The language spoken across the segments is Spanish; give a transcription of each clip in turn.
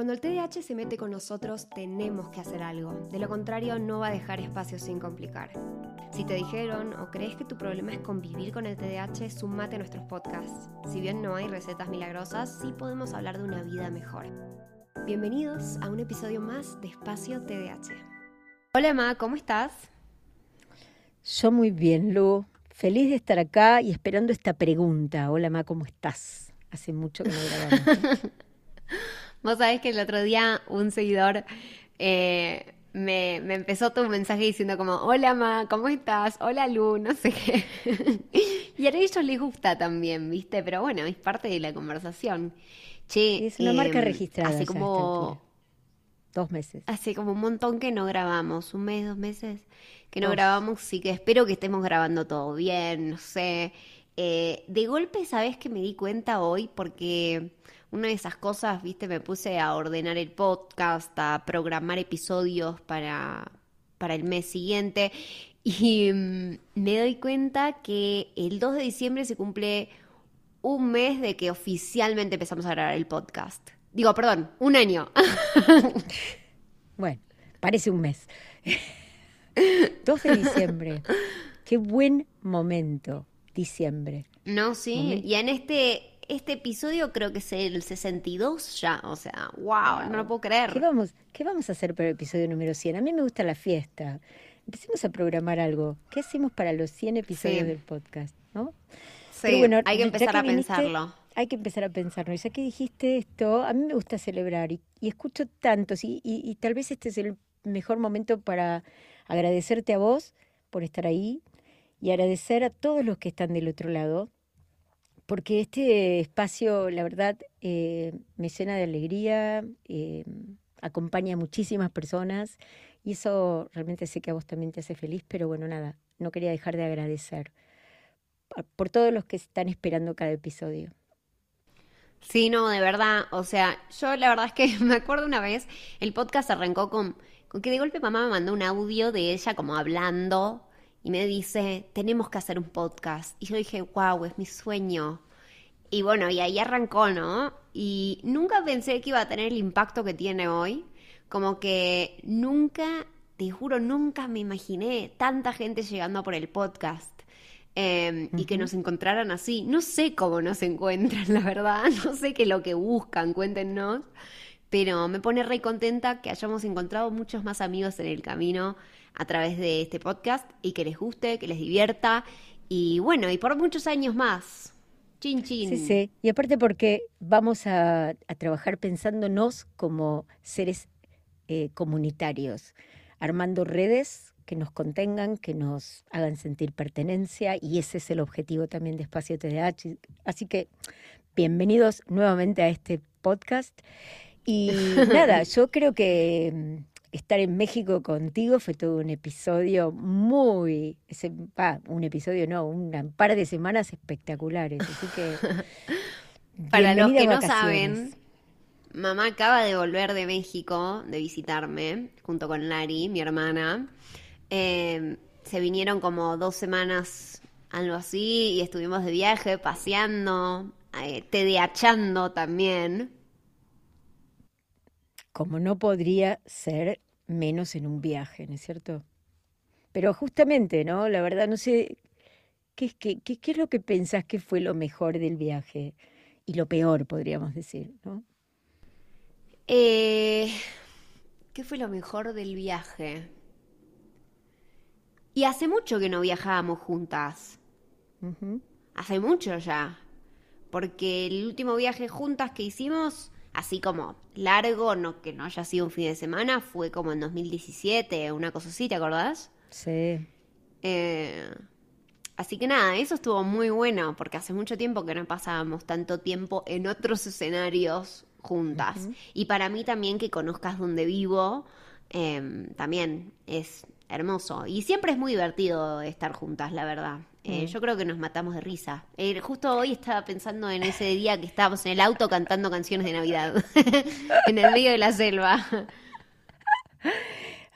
Cuando el TDAH se mete con nosotros, tenemos que hacer algo. De lo contrario, no va a dejar espacio sin complicar. Si te dijeron o crees que tu problema es convivir con el TDAH, sumate a nuestros podcasts. Si bien no hay recetas milagrosas, sí podemos hablar de una vida mejor. Bienvenidos a un episodio más de Espacio TDAH. Hola, Ma, ¿cómo estás? Yo muy bien, Lu. Feliz de estar acá y esperando esta pregunta. Hola, Ma, ¿cómo estás? Hace mucho que no grabamos. Vos sabés que el otro día un seguidor eh, me, empezó tu mensaje diciendo como, hola Ma, ¿cómo estás? Hola Lu, no sé qué. y a ellos les gusta también, ¿viste? Pero bueno, es parte de la conversación. Che, es una marca em, registrada. Hace como... Dos meses. Hace como un montón que no grabamos, un mes, dos meses que no grabamos, sí que espero que estemos grabando todo bien, no sé. Eh, de golpe, ¿sabes que me di cuenta hoy? Porque una de esas cosas, viste, me puse a ordenar el podcast, a programar episodios para, para el mes siguiente y mm, me doy cuenta que el 2 de diciembre se cumple un mes de que oficialmente empezamos a grabar el podcast. Digo, perdón, un año. bueno, parece un mes. 2 de diciembre. Qué buen momento, diciembre. No, sí. Y en este este episodio creo que es el 62 ya, o sea, wow, no lo puedo creer. ¿Qué vamos, ¿Qué vamos a hacer para el episodio número 100? A mí me gusta la fiesta. Empecemos a programar algo. ¿Qué hacemos para los 100 episodios del podcast? ¿no? Sí, bueno, hay que empezar a pensarlo. Hay que empezar a pensarlo. Y ya que dijiste esto, a mí me gusta celebrar y, escucho tantos y, y tal vez este es el mejor momento para agradecerte a vos por estar ahí y agradecer a todos los que están del otro lado porque este espacio, la verdad, eh, me llena de alegría, eh, acompaña a muchísimas personas y eso realmente sé que a vos también te hace feliz, pero bueno, nada, no quería dejar de agradecer por todos los que están esperando cada episodio. Sí, no, de verdad, o sea, yo la verdad es que me acuerdo una vez, el podcast arrancó con, con que de golpe mamá me mandó un audio de ella como hablando y me dice, tenemos que hacer un podcast. Y yo dije, wow, es mi sueño. Y bueno, y ahí arrancó, ¿no? Y nunca pensé que iba a tener el impacto que tiene hoy. Como que nunca, te juro, nunca me imaginé tanta gente llegando por el podcast. Em, y que nos encontraran así. No sé cómo nos encuentran, la verdad. No sé qué es lo que buscan, cuéntenos. Pero me pone re contenta que hayamos encontrado muchos más amigos en el camino a través de este podcast y que les guste, que les divierta y bueno, y por muchos años más. Chin, chin. Sí, sí. Y aparte porque vamos a, trabajar pensándonos como seres eh, comunitarios, armando redes que nos contengan, que nos hagan sentir pertenencia y ese es el objetivo también de Espacio TDH. Así que bienvenidos nuevamente a este podcast. Y nada, yo creo que mm, estar en México contigo fue todo un episodio muy, un episodio no, un par de semanas espectaculares. Así que... Para los que no saben, mamá acaba de volver de México, de visitarme, junto con Lari, mi hermana. Em, se vinieron como dos semanas, algo así, y estuvimos de viaje, paseando, eh, tedeachando también como no podría ser menos en un viaje, ¿no es cierto? Pero justamente, ¿no? La verdad, no sé, ¿qué, qué, qué, qué es lo que pensás que fue lo mejor del viaje? Y lo peor, podríamos decir, ¿no? Eh, ¿Qué fue lo mejor del viaje? Y hace mucho que no viajábamos juntas. Hace mucho ya. Porque el último viaje juntas que hicimos así como largo, no que no haya sido un fin de semana, fue como en 2017, una cosa así, ¿te acordás? Sí. Eh, así que nada, eso estuvo muy bueno, porque hace mucho tiempo que no pasábamos tanto tiempo en otros escenarios juntas. Y para mí también que conozcas dónde vivo, em, también es hermoso. Y siempre es muy divertido estar juntas, la verdad. Eh, mm. Yo creo que nos matamos de risa. Eh, justo hoy estaba pensando en ese día que estábamos en el auto cantando canciones de Navidad, en el medio de la selva.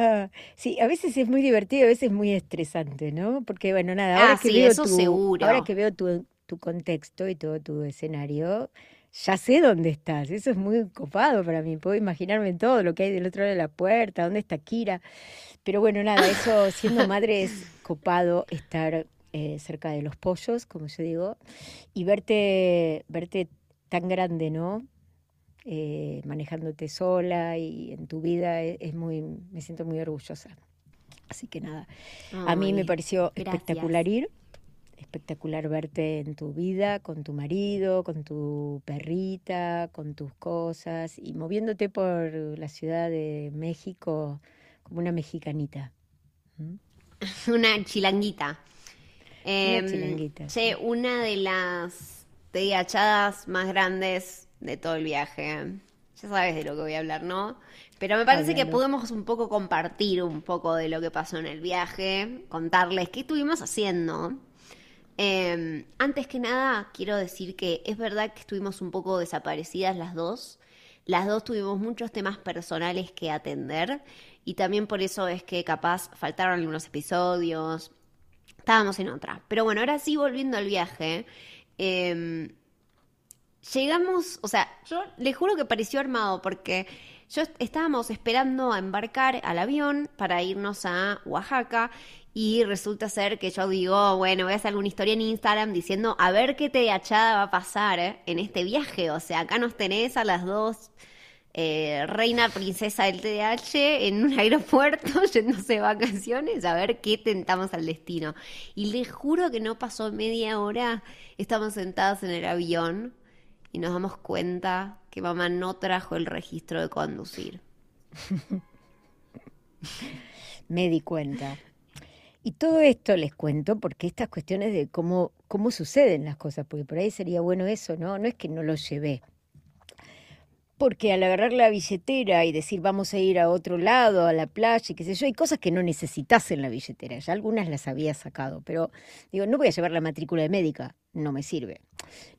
Ah, sí, a veces es muy divertido, a veces es muy estresante, ¿no? Porque, bueno, nada, ahora ah, que veo tu, Ahora que veo tu, tu contexto y todo tu escenario, ya sé dónde estás. Eso es muy copado para mí. Puedo imaginarme todo lo que hay del otro lado de la puerta, dónde está Kira. Pero bueno, nada, eso siendo madre es copado estar eh, cerca de los pollos, como yo digo, y verte, verte tan grande, ¿no? Eh, manejándote sola y en tu vida e, es, muy, me siento muy orgullosa. Así que nada, a mí me pareció espectacular ir, espectacular verte en tu vida, con tu marido, con tu perrita, con tus cosas y moviéndote por la Ciudad de México como una mexicanita. ¿Mm? Una chilanguita. Una Em, chilanguita. che, una de las teachadas más grandes de todo el viaje. Ya sabes de lo que voy a hablar, ¿no? Pero me parece que podemos un poco compartir un poco de lo que pasó en el viaje, contarles qué estuvimos haciendo. Eh, antes que nada, quiero decir que es verdad que estuvimos un poco desaparecidas las dos. Las dos tuvimos muchos temas personales que atender y también por eso es que capaz faltaron algunos episodios. Estábamos en otra. Pero bueno, ahora sí, volviendo al viaje. eh, llegamos, o sea, yo les juro que pareció armado porque yo est- estábamos esperando a embarcar al avión para irnos a Oaxaca y resulta ser que yo digo, bueno, voy a hacer alguna historia en Instagram diciendo a ver qué teachada va a pasar eh, en este viaje. O sea, acá nos tenés a las dos eh, reina princesa del TDH en un aeropuerto yéndose de vacaciones a ver qué tentamos al destino. Y les juro que no pasó media hora, estamos sentados en el avión y nos damos cuenta que mamá no trajo el registro de conducir. Me di cuenta. Y todo esto les cuento porque estas cuestiones de cómo, cómo suceden las cosas, porque por ahí sería bueno eso, ¿no? No es que no lo llevé. Porque al agarrar la billetera y decir vamos a ir a otro lado, a la playa y qué sé yo, hay cosas que no necesitas en la billetera. Ya algunas las había sacado, pero digo, no voy a llevar la matrícula de médica, no me sirve.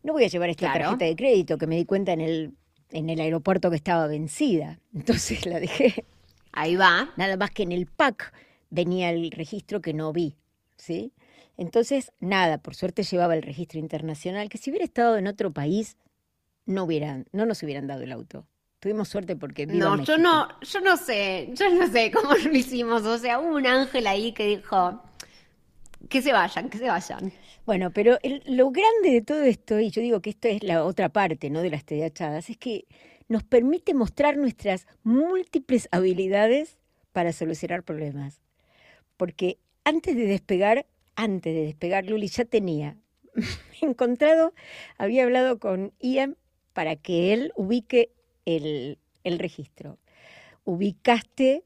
No voy a llevar esta Claro. tarjeta de crédito que me di cuenta en el, en el aeropuerto que estaba vencida. Entonces la dejé Ahí va. Nada más que en el pack venía el registro que no vi, ¿sí? Entonces, nada, por suerte llevaba el registro internacional, que si hubiera estado en otro país, no hubieran, no nos hubieran dado el auto. Tuvimos suerte porque viva No, México. yo no, yo no sé, yo no sé cómo lo hicimos. O sea, hubo un ángel ahí que dijo que se vayan, que se vayan. Bueno, pero el- lo grande de todo esto, y yo digo que esto es la otra parte, ¿no? De las teachadas, es que nos permite mostrar nuestras múltiples habilidades para solucionar problemas. Porque antes de despegar, antes de despegar, Luli ya tenía encontrado, había hablado con Ian para que él ubique el, el registro. Ubicaste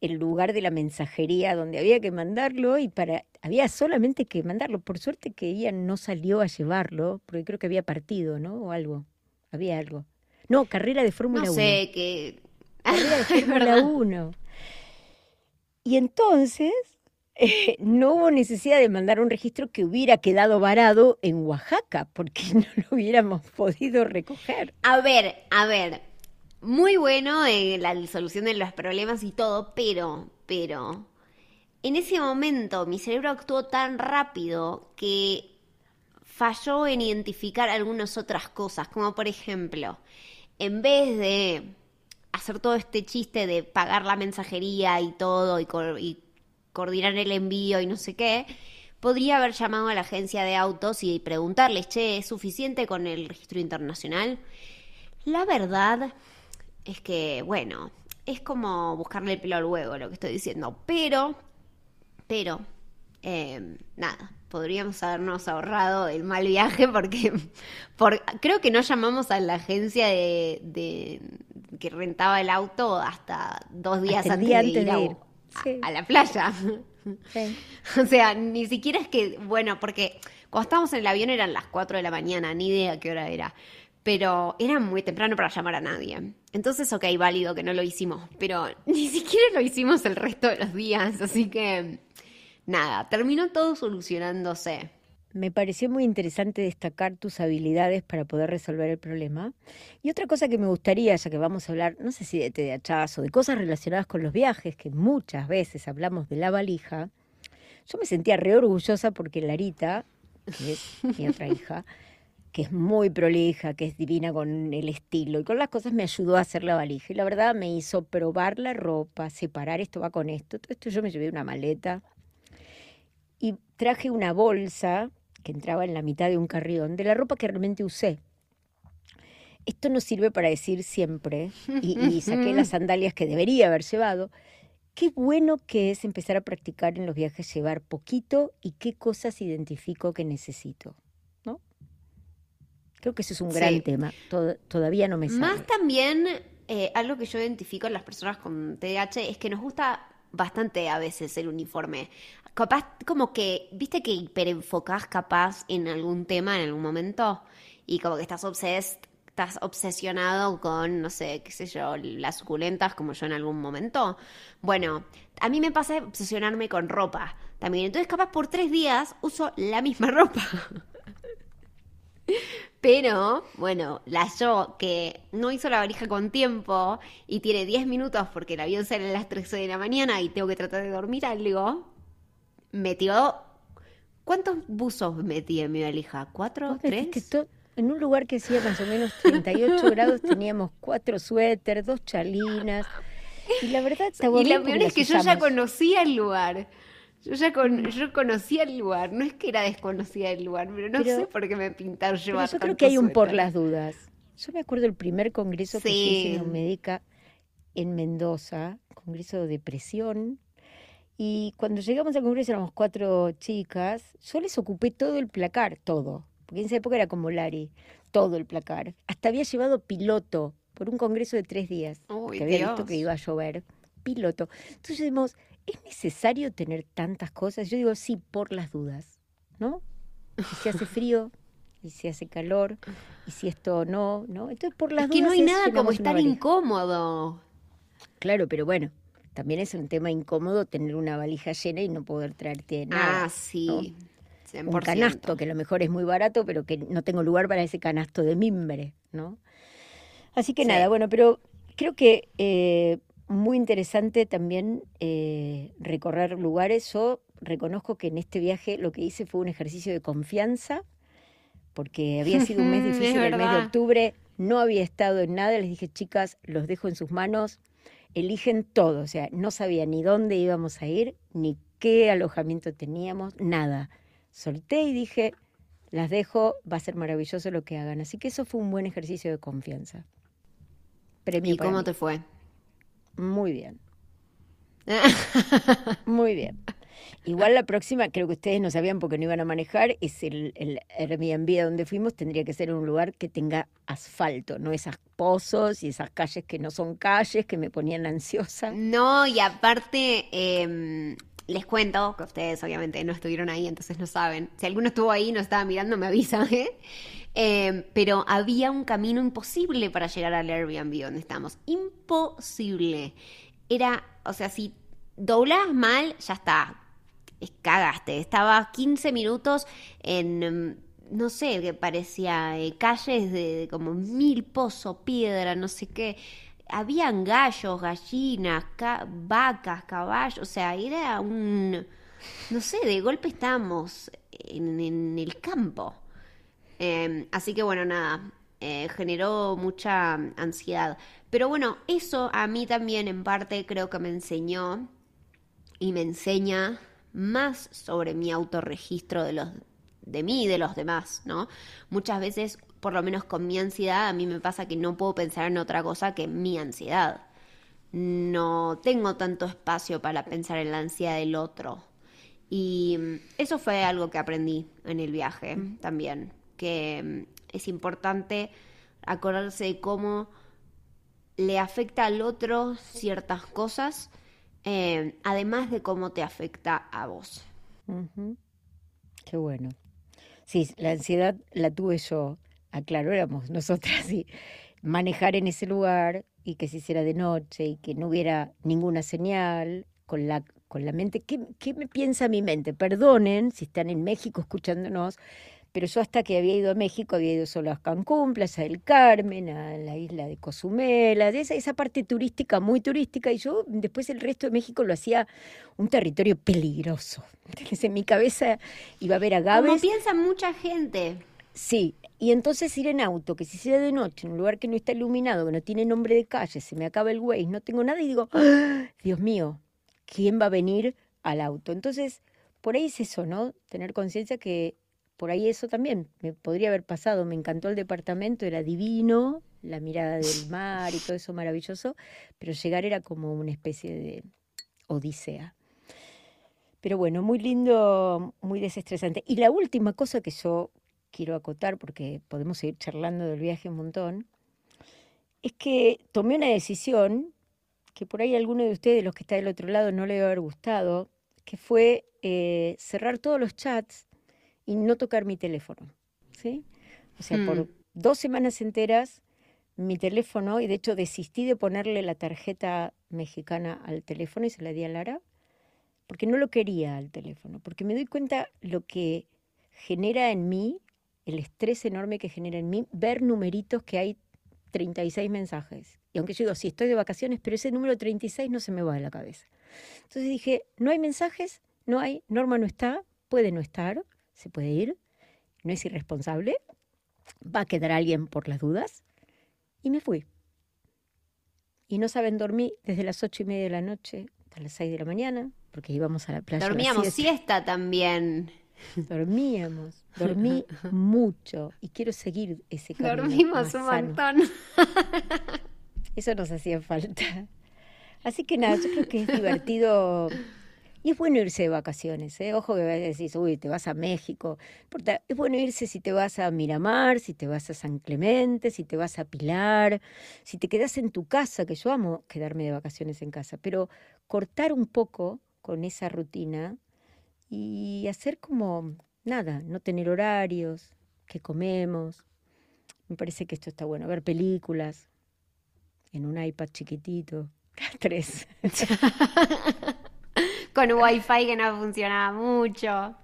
el lugar de la mensajería donde había que mandarlo y para había solamente que mandarlo. Por suerte que Ian no salió a llevarlo, porque creo que había partido, ¿no? O algo. Había algo. No, carrera de Fórmula No 1. sé, que... Carrera de Fórmula verdad. 1. Y entonces no hubo necesidad de mandar un registro que hubiera quedado varado en Oaxaca, porque no lo hubiéramos podido recoger. A ver, a ver, muy bueno eh, la solución de los problemas y todo, pero, pero, en ese momento mi cerebro actuó tan rápido que falló en identificar algunas otras cosas, como por ejemplo, en vez de hacer todo este chiste de pagar la mensajería y todo y, y coordinar el envío y no sé qué, podría haber llamado a la agencia de autos y preguntarles, che, ¿es suficiente con el registro internacional? La verdad es que, bueno, es como buscarle el pelo al huevo lo que estoy diciendo, pero, pero, eh, nada, podríamos habernos ahorrado el mal viaje porque por, creo que no llamamos a la agencia de, de- que rentaba el auto hasta dos días Hasta antes, día de, antes ir de a, ir. a- Sí. a la playa. O sea, ni siquiera es que, bueno, porque cuando estábamos en el avión eran las 4 de la mañana, ni idea qué hora era. Pero era muy temprano para llamar a nadie. Entonces, ok, válido que no lo hicimos, pero ni siquiera lo hicimos el resto de los días. Así que, nada, terminó todo solucionándose. Me pareció muy interesante destacar tus habilidades para poder resolver el problema. Y otra cosa que me gustaría, ya que vamos a hablar, no sé si de TDAH o de cosas relacionadas con los viajes, que muchas veces hablamos de la valija, yo me sentía re orgullosa porque Larita, que es mi otra hija, que es muy prolija, que es divina con el estilo y con las cosas, me ayudó a hacer la valija. Y la verdad me hizo probar la ropa, separar esto va con esto. Todo esto yo me llevé una maleta y traje una bolsa que entraba en la mitad de un carrión de la ropa que realmente usé. Esto no sirve para decir siempre, y, y saqué las sandalias que debería haber llevado, qué bueno que es empezar a practicar en los viajes, llevar poquito y qué cosas identifico que necesito. Creo que ese es un gran tema. todavía no me sale. Más también, eh, algo que yo identifico en las personas con TDAH es que nos gusta bastante a veces el uniforme. Capaz, como que, viste que hiperenfocás capaz en algún tema en algún momento y como que estás obses estás obsesionado con, no sé, qué sé yo, las suculentas como yo en algún momento. Bueno, a mí me pasa obsesionarme con ropa también. Entonces, capaz por tres días uso la misma ropa. Pero, bueno, la yo que no hizo la valija con tiempo y tiene 10 minutos porque el avión sale a las 13 de la mañana y tengo que tratar de dormir algo, metió... ¿Cuántos buzos metí en mi valija? ¿Cuatro? ¿Tres? en un lugar que hacía más o menos 38 grados teníamos cuatro suéteres, dos chalinas. Y la verdad estaba Y lo peor es que yo ya conocía el lugar. Yo ya con, yo conocía el lugar, no es que era desconocida el lugar, pero no sé por qué me pintaron llevar Yo creo que hay un por las dudas. Yo me acuerdo el primer congreso que hice en médica en Mendoza, congreso de depresión, y cuando llegamos al congreso éramos cuatro chicas, yo les ocupé todo el placar, todo, porque en esa época era como Lari, todo el placar. Hasta había llevado piloto por un congreso de tres días, que había visto que iba a llover, piloto. Entonces decimos, ¿es necesario tener tantas cosas? Yo digo, sí, por las dudas, ¿no? Y si hace frío, y si hace calor, y si esto no, ¿no? Entonces, por las es dudas. Que no hay nada como estar incómodo. Claro, pero bueno, también es un tema incómodo tener una valija llena y no poder traerte nada. Ah, sí. Un canasto que a lo mejor es muy barato, pero que no tengo lugar para ese canasto de mimbre, ¿no? Así que nada, bueno, pero creo que eh, muy interesante también eh, recorrer lugares. Yo reconozco que en este viaje lo que hice fue un ejercicio de confianza, porque había sido un mes difícil, el mes de octubre, no había estado en nada. Les dije, chicas, los dejo en sus manos, eligen todo. O sea, no sabía ni dónde íbamos a ir, ni qué alojamiento teníamos, nada. Solté y dije, las dejo, va a ser maravilloso lo que hagan. Así que eso fue un buen ejercicio de confianza. ¿Y cómo te fue? Muy bien. Muy bien. Igual la próxima, creo que ustedes no sabían porque no iban a manejar, es el, el Airbnb donde fuimos, tendría que ser un lugar que tenga asfalto, no esas pozos y esas calles que no son calles que me ponían ansiosa. No, y aparte, em, les cuento que ustedes obviamente no estuvieron ahí, entonces no saben. Si alguno estuvo ahí y no estaba mirando, me avisa, ¿eh? Em, pero había un camino imposible para llegar al Airbnb donde estamos. Imposible. Era, o sea, si doblabas mal, ya está. Cagaste. Estaba 15 minutos en, em, no sé, que parecía eh, calles de, como mil pozos, piedra, no sé qué. Habían gallos, gallinas, vacas, caballos. O sea, era un. No sé, de golpe estábamos en el campo. Em, así que bueno, nada, eh, generó mucha ansiedad. Pero bueno, eso a mí también en parte creo que me enseñó y me enseña más sobre mi autorregistro de los de mí y de los demás, ¿no? Muchas veces, por lo menos con mi ansiedad, a mí me pasa que no puedo pensar en otra cosa que mi ansiedad. No tengo tanto espacio para pensar en la ansiedad del otro. Y eso fue algo que aprendí en el viaje también que mm, es importante acordarse de cómo le afecta al otro ciertas cosas, eh, además de cómo te afecta a vos. Qué bueno. Sí, la ansiedad la tuve yo, aclaro, éramos nosotras, y manejar en ese lugar y que se hiciera de noche y que no hubiera ninguna señal con la, con la mente. ¿Qué, ¿Qué me piensa mi mente? Perdonen si están en México escuchándonos, pero yo hasta que había ido a México había ido solo a Cancún, Plaza del Carmen, a la isla de Cozumel, de esa, esa parte turística, muy turística, y yo después el resto de México lo hacía un territorio peligroso. Entonces en mi cabeza iba a ver agaves. Como piensa mucha gente. Sí, y entonces ir en auto, que si sea de noche, en un lugar que no está iluminado, que no tiene nombre de calle, se me acaba el Waze, no tengo nada y digo, ¡Ah! Dios mío, ¿quién va a venir al auto? Entonces, por ahí es eso, ¿no? Tener conciencia que por ahí eso también me podría haber pasado. Me encantó el departamento, era divino, la mirada del mar y todo eso maravilloso, pero llegar era como una especie de odisea. Pero bueno, muy lindo, muy desestresante. Y la última cosa que yo quiero acotar, porque podemos seguir charlando del viaje un montón, es que tomé una decisión que por ahí alguno de ustedes, los que está del otro lado, no le va a haber gustado, que fue eh, cerrar todos los chats y no tocar mi teléfono. ¿sí? O sea, por Hmm. dos semanas enteras mi teléfono, y de hecho desistí de ponerle la tarjeta mexicana al teléfono y se la di a Lara, porque no lo quería al teléfono, porque me doy cuenta lo que genera en mí, el estrés enorme que genera en mí, ver numeritos que hay 36 mensajes. Y aunque yo digo, sí, estoy de vacaciones, pero ese número 36 no se me va de la cabeza. Entonces dije, no hay mensajes, no hay, Norma no está, puede no estar, se puede ir, no es irresponsable, va a quedar alguien por las dudas. Y me fui. Y no saben, dormí desde las ocho y media de la noche hasta las seis de la mañana, porque íbamos a la playa. Dormíamos siesta también. Dormíamos, dormí mucho y quiero seguir ese camino Dormimos un sano. montón. Eso nos hacía falta. Así que nada, yo creo que es divertido y es bueno irse de vacaciones. ¿eh? Ojo que decís, uy, te vas a México. Es bueno irse si te vas a Miramar, si te vas a San Clemente, si te vas a Pilar, si te quedas en tu casa, que yo amo quedarme de vacaciones en casa, pero cortar un poco con esa rutina y hacer como nada, no tener horarios, que comemos. Me parece que esto está bueno, ver películas en un iPad chiquitito, tres. Con wifi que no funcionaba mucho.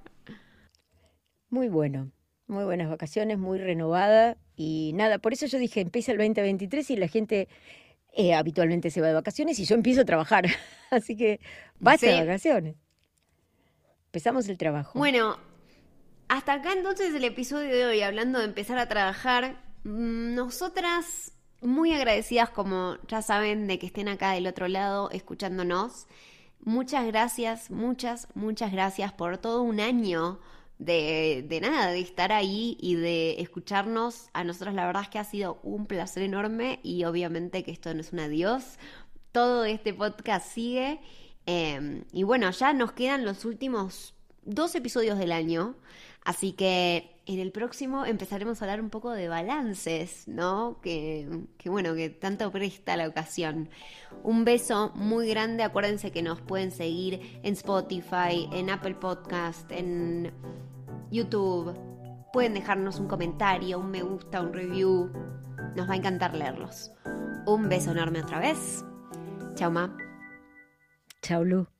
Muy bueno, muy buenas vacaciones, muy renovada y nada, por eso yo dije, empieza el 2023 y la gente eh, habitualmente se va de vacaciones y yo empiezo a trabajar, así que basta de Sí. vacaciones. Empezamos el trabajo. Bueno, hasta acá entonces el episodio de hoy, hablando de empezar a trabajar. Mm, Nosotras, muy agradecidas, como ya saben, de que estén acá del otro lado escuchándonos. Muchas gracias, muchas, muchas gracias por todo un año de, de nada, de estar ahí y de escucharnos. A nosotros la verdad es que ha sido un placer enorme y obviamente que esto no es un adiós. Todo este podcast sigue. Eh, y bueno, ya nos quedan los últimos dos episodios del año. Así que en el próximo empezaremos a hablar un poco de balances, ¿no? Que, bueno, que tanto presta la ocasión. Un beso muy grande. Acuérdense que nos pueden seguir en Spotify, en Apple Podcast, en YouTube. Pueden dejarnos un comentario, un me gusta, un review. Nos va a encantar leerlos. Un beso enorme otra vez. Chao, ma. Chao, Lu.